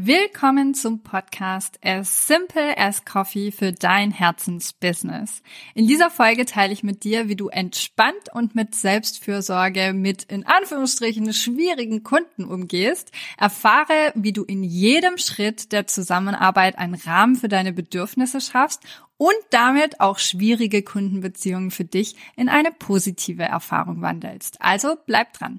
Willkommen zum Podcast As Simple as Coffee für dein Herzensbusiness. In dieser Folge teile ich mit dir, wie du entspannt und mit Selbstfürsorge mit in Anführungsstrichen schwierigen Kunden umgehst. Erfahre, wie du in jedem Schritt der Zusammenarbeit einen Rahmen für deine Bedürfnisse schaffst und damit auch schwierige Kundenbeziehungen für dich in eine positive Erfahrung wandelst. Also bleib dran.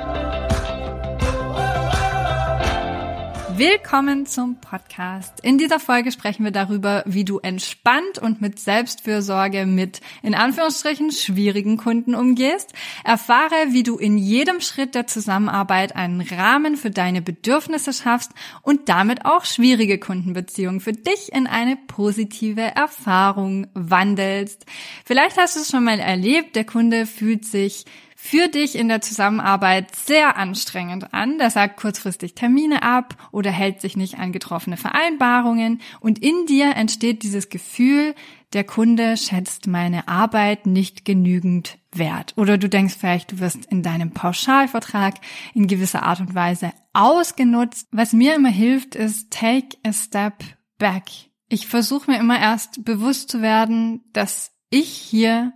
Willkommen zum Podcast. In dieser Folge sprechen wir darüber, wie du entspannt und mit Selbstfürsorge mit in Anführungsstrichen schwierigen Kunden umgehst. Erfahre, wie du in jedem Schritt der Zusammenarbeit einen Rahmen für deine Bedürfnisse schaffst und damit auch schwierige Kundenbeziehungen für dich in eine positive Erfahrung wandelst. Vielleicht hast du es schon mal erlebt, der Kunde fühlt sich für dich in der Zusammenarbeit sehr anstrengend an. Der sagt kurzfristig Termine ab oder hält sich nicht an getroffene Vereinbarungen und in dir entsteht dieses Gefühl, der Kunde schätzt meine Arbeit nicht genügend wert. Oder du denkst vielleicht, du wirst in deinem Pauschalvertrag in gewisser Art und Weise ausgenutzt. Was mir immer hilft, ist take a step back. Ich versuche mir immer erst bewusst zu werden, dass ich hier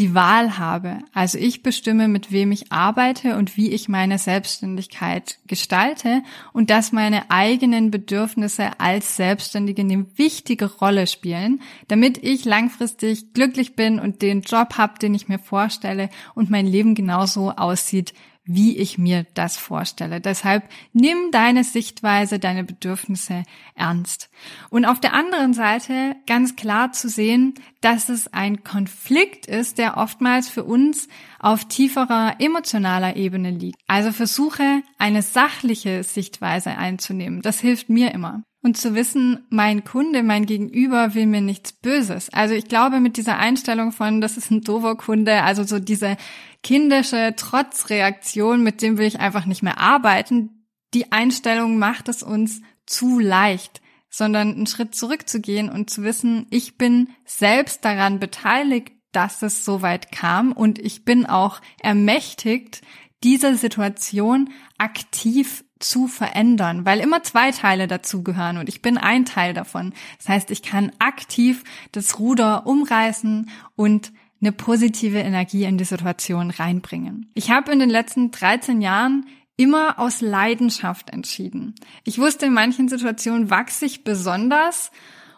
die Wahl habe. Also ich bestimme, mit wem ich arbeite und wie ich meine Selbstständigkeit gestalte und dass meine eigenen Bedürfnisse als Selbstständige eine wichtige Rolle spielen, damit ich langfristig glücklich bin und den Job habe, den ich mir vorstelle und mein Leben genauso aussieht, wie ich mir das vorstelle. Deshalb nimm deine Sichtweise, deine Bedürfnisse ernst. Und auf der anderen Seite ganz klar zu sehen, dass es ein Konflikt ist, der oftmals für uns auf tieferer emotionaler Ebene liegt. Also versuche eine sachliche Sichtweise einzunehmen. Das hilft mir immer und zu wissen, mein Kunde, mein Gegenüber will mir nichts Böses. Also ich glaube mit dieser Einstellung von, das ist ein doofer Kunde, also so diese kindische Trotzreaktion, mit dem will ich einfach nicht mehr arbeiten, die Einstellung macht es uns zu leicht, sondern einen Schritt zurückzugehen und zu wissen, ich bin selbst daran beteiligt, dass es so weit kam und ich bin auch ermächtigt, diese Situation aktiv zu verändern, weil immer zwei Teile dazugehören und ich bin ein Teil davon. Das heißt, ich kann aktiv das Ruder umreißen und eine positive Energie in die Situation reinbringen. Ich habe in den letzten 13 Jahren immer aus Leidenschaft entschieden. Ich wusste, in manchen Situationen wachse ich besonders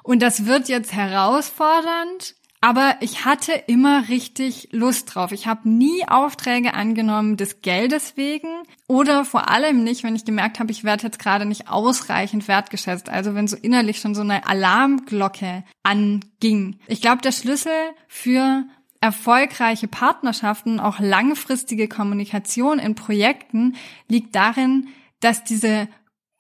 und das wird jetzt herausfordernd, aber ich hatte immer richtig Lust drauf. Ich habe nie Aufträge angenommen des Geldes wegen oder vor allem nicht, wenn ich gemerkt habe, ich werde jetzt gerade nicht ausreichend wertgeschätzt. Also wenn so innerlich schon so eine Alarmglocke anging. Ich glaube, der Schlüssel für erfolgreiche Partnerschaften, auch langfristige Kommunikation in Projekten liegt darin, dass diese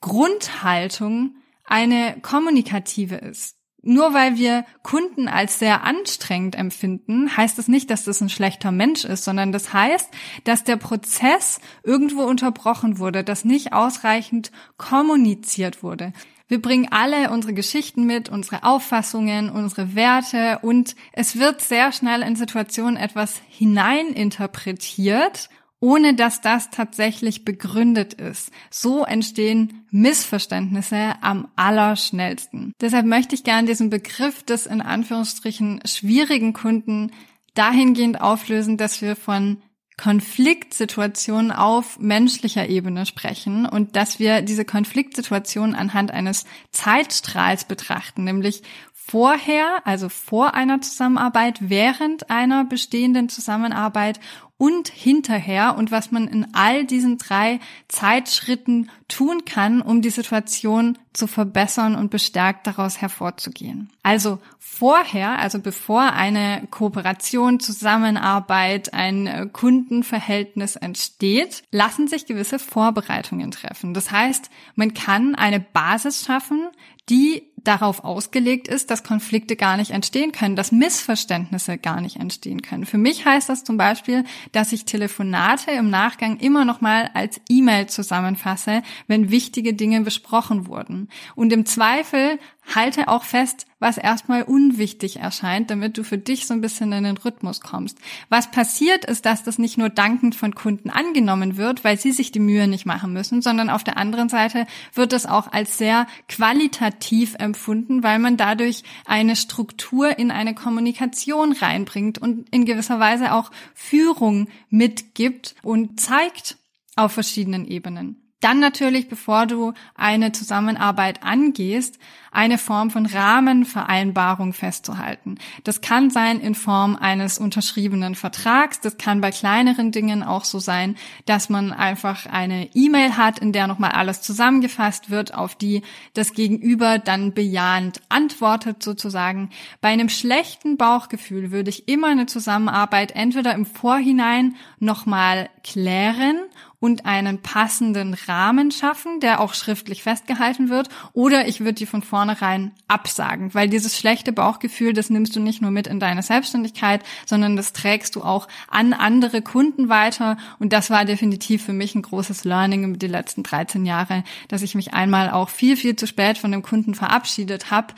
Grundhaltung eine kommunikative ist. Nur weil wir Kunden als sehr anstrengend empfinden, heißt das nicht, dass das ein schlechter Mensch ist, sondern das heißt, dass der Prozess irgendwo unterbrochen wurde, dass nicht ausreichend kommuniziert wurde. Wir bringen alle unsere Geschichten mit, unsere Auffassungen, unsere Werte und es wird sehr schnell in Situationen etwas hineininterpretiert ohne dass das tatsächlich begründet ist. So entstehen Missverständnisse am allerschnellsten. Deshalb möchte ich gerne diesen Begriff des in Anführungsstrichen schwierigen Kunden dahingehend auflösen, dass wir von Konfliktsituationen auf menschlicher Ebene sprechen und dass wir diese Konfliktsituation anhand eines Zeitstrahls betrachten, nämlich vorher, also vor einer Zusammenarbeit, während einer bestehenden Zusammenarbeit und hinterher und was man in all diesen drei Zeitschritten tun kann, um die Situation zu verbessern und bestärkt daraus hervorzugehen. Also vorher, also bevor eine Kooperation, Zusammenarbeit, ein Kundenverhältnis entsteht, lassen sich gewisse Vorbereitungen treffen. Das heißt, man kann eine Basis schaffen, die darauf ausgelegt ist, dass Konflikte gar nicht entstehen können, dass Missverständnisse gar nicht entstehen können. Für mich heißt das zum Beispiel, dass ich Telefonate im Nachgang immer noch mal als E-Mail zusammenfasse, wenn wichtige Dinge besprochen wurden. Und im Zweifel halte auch fest, was erstmal unwichtig erscheint, damit du für dich so ein bisschen in den Rhythmus kommst. Was passiert ist, dass das nicht nur dankend von Kunden angenommen wird, weil sie sich die Mühe nicht machen müssen, sondern auf der anderen Seite wird es auch als sehr qualitativ empfunden, weil man dadurch eine Struktur in eine Kommunikation reinbringt und in gewisser Weise auch Führung mitgibt und zeigt auf verschiedenen Ebenen. Dann natürlich, bevor du eine Zusammenarbeit angehst, eine Form von Rahmenvereinbarung festzuhalten. Das kann sein in Form eines unterschriebenen Vertrags. Das kann bei kleineren Dingen auch so sein, dass man einfach eine E-Mail hat, in der nochmal alles zusammengefasst wird, auf die das Gegenüber dann bejahend antwortet sozusagen. Bei einem schlechten Bauchgefühl würde ich immer eine Zusammenarbeit entweder im Vorhinein nochmal klären und einen passenden Rahmen schaffen, der auch schriftlich festgehalten wird, oder ich würde die von vornherein absagen, weil dieses schlechte Bauchgefühl, das nimmst du nicht nur mit in deine Selbstständigkeit, sondern das trägst du auch an andere Kunden weiter. Und das war definitiv für mich ein großes Learning über die letzten 13 Jahre, dass ich mich einmal auch viel, viel zu spät von dem Kunden verabschiedet habe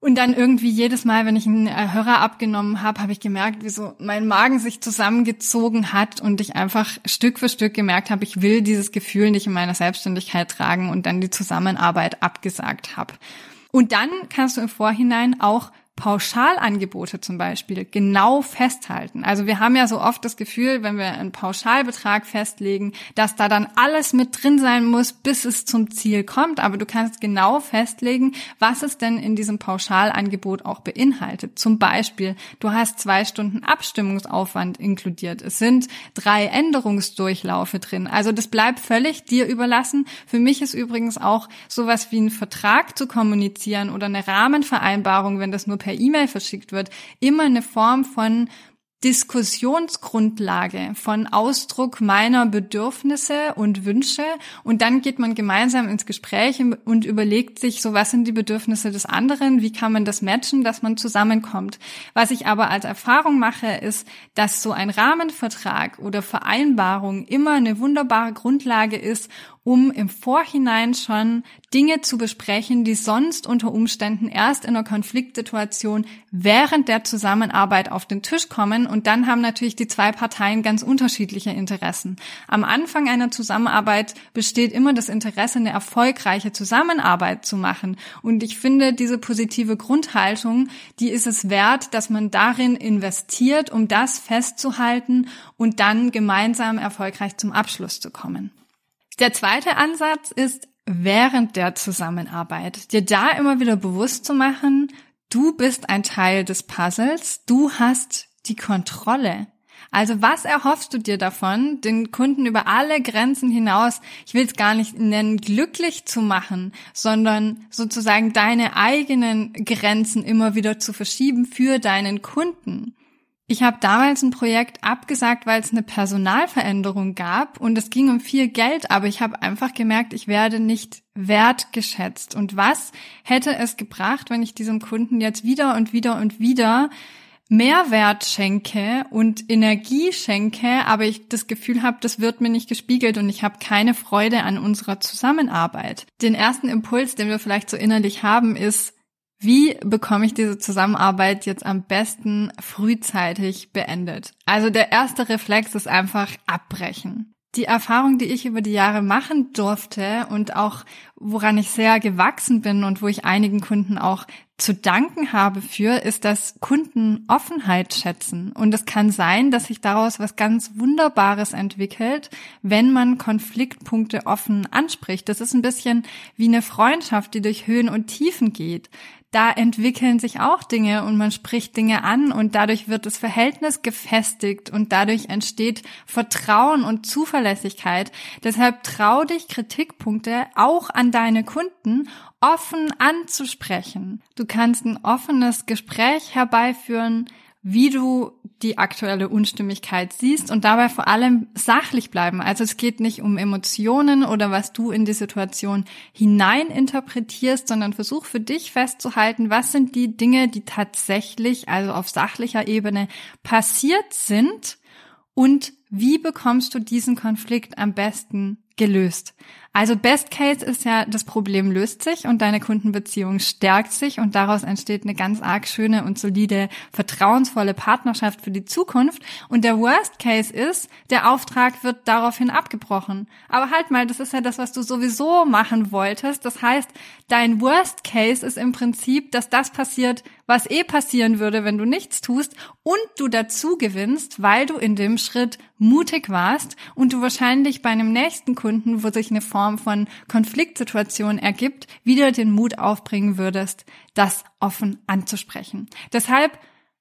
und dann irgendwie jedes Mal, wenn ich einen äh, Hörer abgenommen habe, habe ich gemerkt, wie so mein Magen sich zusammengezogen hat und ich einfach Stück für Stück gemerkt habe, ich will dieses Gefühl nicht in meiner Selbstständigkeit tragen und dann die Zusammenarbeit abgesagt habe. Und dann kannst du im Vorhinein auch Pauschalangebote zum Beispiel genau festhalten. Also wir haben ja so oft das Gefühl, wenn wir einen Pauschalbetrag festlegen, dass da dann alles mit drin sein muss, bis es zum Ziel kommt. Aber du kannst genau festlegen, was es denn in diesem Pauschalangebot auch beinhaltet. Zum Beispiel, du hast zwei Stunden Abstimmungsaufwand inkludiert. Es sind drei Änderungsdurchlaufe drin. Also das bleibt völlig dir überlassen. Für mich ist übrigens auch sowas wie ein Vertrag zu kommunizieren oder eine Rahmenvereinbarung, wenn das nur per E-Mail verschickt wird, immer eine Form von Diskussionsgrundlage von Ausdruck meiner Bedürfnisse und Wünsche und dann geht man gemeinsam ins Gespräch und überlegt sich so, was sind die Bedürfnisse des anderen, wie kann man das matchen, dass man zusammenkommt. Was ich aber als Erfahrung mache, ist, dass so ein Rahmenvertrag oder Vereinbarung immer eine wunderbare Grundlage ist, um im Vorhinein schon Dinge zu besprechen, die sonst unter Umständen erst in einer Konfliktsituation während der Zusammenarbeit auf den Tisch kommen. Und dann haben natürlich die zwei Parteien ganz unterschiedliche Interessen. Am Anfang einer Zusammenarbeit besteht immer das Interesse, eine erfolgreiche Zusammenarbeit zu machen. Und ich finde, diese positive Grundhaltung, die ist es wert, dass man darin investiert, um das festzuhalten und dann gemeinsam erfolgreich zum Abschluss zu kommen. Der zweite Ansatz ist, während der Zusammenarbeit dir da immer wieder bewusst zu machen, du bist ein Teil des Puzzles, du hast die Kontrolle. Also was erhoffst du dir davon, den Kunden über alle Grenzen hinaus, ich will es gar nicht nennen, glücklich zu machen, sondern sozusagen deine eigenen Grenzen immer wieder zu verschieben für deinen Kunden? Ich habe damals ein Projekt abgesagt, weil es eine Personalveränderung gab und es ging um viel Geld, aber ich habe einfach gemerkt, ich werde nicht wertgeschätzt. Und was hätte es gebracht, wenn ich diesem Kunden jetzt wieder und wieder und wieder Mehrwert schenke und Energie schenke, aber ich das Gefühl habe, das wird mir nicht gespiegelt und ich habe keine Freude an unserer Zusammenarbeit. Den ersten Impuls, den wir vielleicht so innerlich haben, ist, wie bekomme ich diese Zusammenarbeit jetzt am besten frühzeitig beendet? Also der erste Reflex ist einfach abbrechen. Die Erfahrung, die ich über die Jahre machen durfte und auch woran ich sehr gewachsen bin und wo ich einigen Kunden auch zu danken habe für, ist, dass Kunden Offenheit schätzen. Und es kann sein, dass sich daraus was ganz Wunderbares entwickelt, wenn man Konfliktpunkte offen anspricht. Das ist ein bisschen wie eine Freundschaft, die durch Höhen und Tiefen geht. Da entwickeln sich auch Dinge und man spricht Dinge an und dadurch wird das Verhältnis gefestigt und dadurch entsteht Vertrauen und Zuverlässigkeit. Deshalb trau dich Kritikpunkte auch an deine Kunden offen anzusprechen. Du kannst ein offenes Gespräch herbeiführen, wie du die aktuelle Unstimmigkeit siehst und dabei vor allem sachlich bleiben. Also es geht nicht um Emotionen oder was du in die Situation hinein interpretierst, sondern versuch für dich festzuhalten, was sind die Dinge, die tatsächlich, also auf sachlicher Ebene passiert sind und wie bekommst du diesen Konflikt am besten gelöst? Also Best Case ist ja, das Problem löst sich und deine Kundenbeziehung stärkt sich und daraus entsteht eine ganz arg schöne und solide, vertrauensvolle Partnerschaft für die Zukunft. Und der Worst Case ist, der Auftrag wird daraufhin abgebrochen. Aber halt mal, das ist ja das, was du sowieso machen wolltest. Das heißt, dein Worst Case ist im Prinzip, dass das passiert, was eh passieren würde, wenn du nichts tust und du dazu gewinnst, weil du in dem Schritt mutig warst und du wahrscheinlich bei einem nächsten Kunden, wo sich eine Form von Konfliktsituation ergibt, wieder den Mut aufbringen würdest, das offen anzusprechen. Deshalb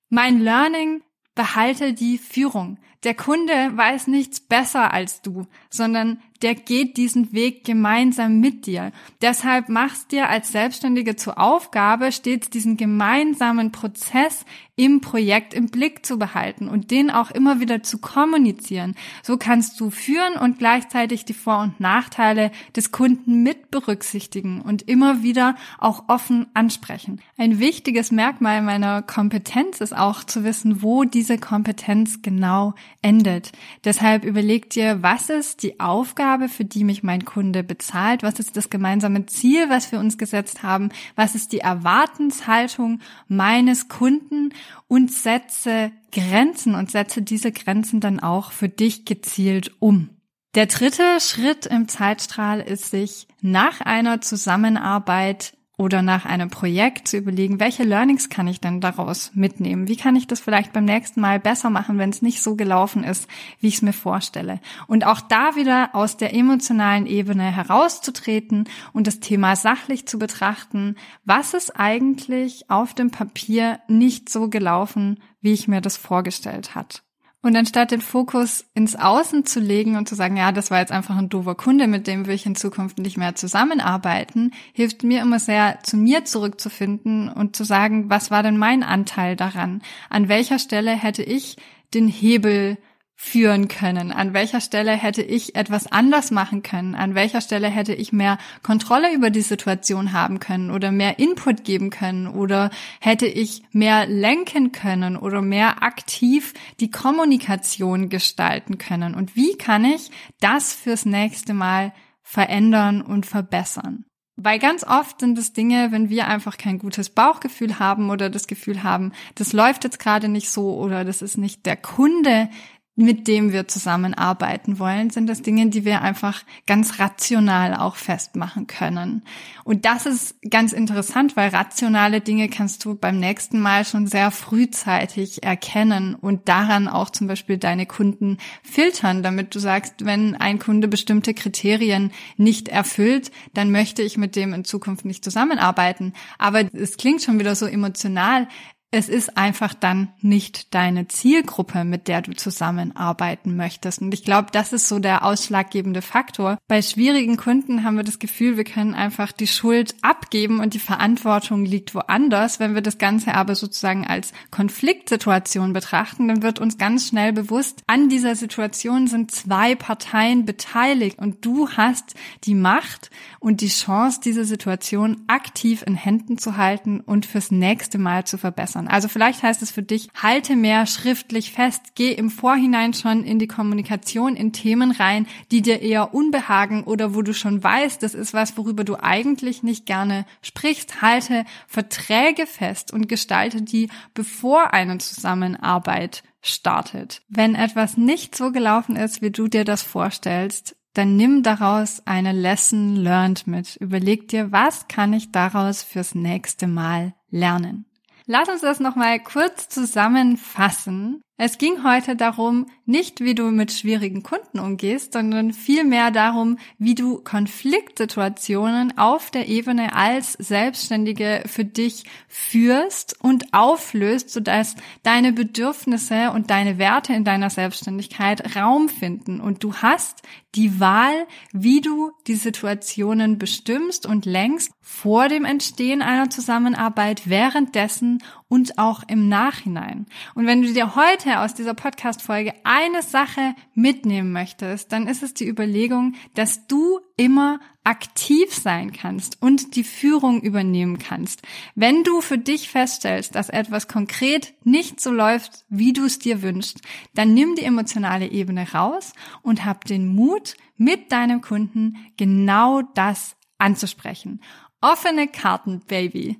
mein Learning, behalte die Führung. Der Kunde weiß nichts besser als du, sondern der geht diesen Weg gemeinsam mit dir. Deshalb machst dir als Selbstständige zur Aufgabe, stets diesen gemeinsamen Prozess im Projekt im Blick zu behalten und den auch immer wieder zu kommunizieren. So kannst du führen und gleichzeitig die Vor- und Nachteile des Kunden mit berücksichtigen und immer wieder auch offen ansprechen. Ein wichtiges Merkmal meiner Kompetenz ist auch zu wissen, wo diese Kompetenz genau endet. Deshalb überleg dir, was ist die Aufgabe, für die mich mein Kunde bezahlt? Was ist das gemeinsame Ziel, was wir uns gesetzt haben? Was ist die Erwartenshaltung meines Kunden? Und setze Grenzen und setze diese Grenzen dann auch für dich gezielt um. Der dritte Schritt im Zeitstrahl ist, sich nach einer Zusammenarbeit oder nach einem Projekt zu überlegen, welche Learnings kann ich denn daraus mitnehmen? Wie kann ich das vielleicht beim nächsten Mal besser machen, wenn es nicht so gelaufen ist, wie ich es mir vorstelle? Und auch da wieder aus der emotionalen Ebene herauszutreten und das Thema sachlich zu betrachten, was ist eigentlich auf dem Papier nicht so gelaufen, wie ich mir das vorgestellt hat? Und anstatt den Fokus ins Außen zu legen und zu sagen, ja, das war jetzt einfach ein doofer Kunde, mit dem will ich in Zukunft nicht mehr zusammenarbeiten, hilft mir immer sehr, zu mir zurückzufinden und zu sagen, was war denn mein Anteil daran? An welcher Stelle hätte ich den Hebel führen können? An welcher Stelle hätte ich etwas anders machen können? An welcher Stelle hätte ich mehr Kontrolle über die Situation haben können oder mehr Input geben können oder hätte ich mehr lenken können oder mehr aktiv die Kommunikation gestalten können? Und wie kann ich das fürs nächste Mal verändern und verbessern? Weil ganz oft sind es Dinge, wenn wir einfach kein gutes Bauchgefühl haben oder das Gefühl haben, das läuft jetzt gerade nicht so oder das ist nicht der Kunde, mit dem wir zusammenarbeiten wollen, sind das Dinge, die wir einfach ganz rational auch festmachen können. Und das ist ganz interessant, weil rationale Dinge kannst du beim nächsten Mal schon sehr frühzeitig erkennen und daran auch zum Beispiel deine Kunden filtern, damit du sagst, wenn ein Kunde bestimmte Kriterien nicht erfüllt, dann möchte ich mit dem in Zukunft nicht zusammenarbeiten. Aber es klingt schon wieder so emotional es ist einfach dann nicht deine Zielgruppe, mit der du zusammenarbeiten möchtest. Und ich glaube, das ist so der ausschlaggebende Faktor. Bei schwierigen Kunden haben wir das Gefühl, wir können einfach die Schuld abgeben und die Verantwortung liegt woanders. Wenn wir das Ganze aber sozusagen als Konfliktsituation betrachten, dann wird uns ganz schnell bewusst, an dieser Situation sind zwei Parteien beteiligt und du hast die Macht und die Chance, diese Situation aktiv in Händen zu halten und fürs nächste Mal zu verbessern verbessern. Also vielleicht heißt es für dich, halte mehr schriftlich fest, geh im Vorhinein schon in die Kommunikation in Themen rein, die dir eher unbehagen oder wo du schon weißt, das ist was, worüber du eigentlich nicht gerne sprichst. Halte Verträge fest und gestalte die, bevor eine Zusammenarbeit startet. Wenn etwas nicht so gelaufen ist, wie du dir das vorstellst, dann nimm daraus eine Lesson learned mit. Überleg dir, was kann ich daraus fürs nächste Mal lernen? Lass uns das nochmal kurz zusammenfassen. Es ging heute darum, nicht wie du mit schwierigen Kunden umgehst, sondern vielmehr darum, wie du Konfliktsituationen auf der Ebene als Selbstständige für dich führst und auflöst, sodass deine Bedürfnisse und deine Werte in deiner Selbstständigkeit Raum finden. Und du hast die Wahl, wie du die Situationen bestimmst und lenkst vor dem Entstehen einer Zusammenarbeit, währenddessen und auch im Nachhinein. Und wenn du dir heute aus dieser Podcast-Folge eine Sache mitnehmen möchtest, dann ist es die Überlegung, dass du immer aktiv sein kannst und die Führung übernehmen kannst. Wenn du für dich feststellst, dass etwas konkret nicht so läuft, wie du es dir wünschst, dann nimm die emotionale Ebene raus und hab den Mut, mit deinem Kunden genau das anzusprechen. Offene Karten, Baby.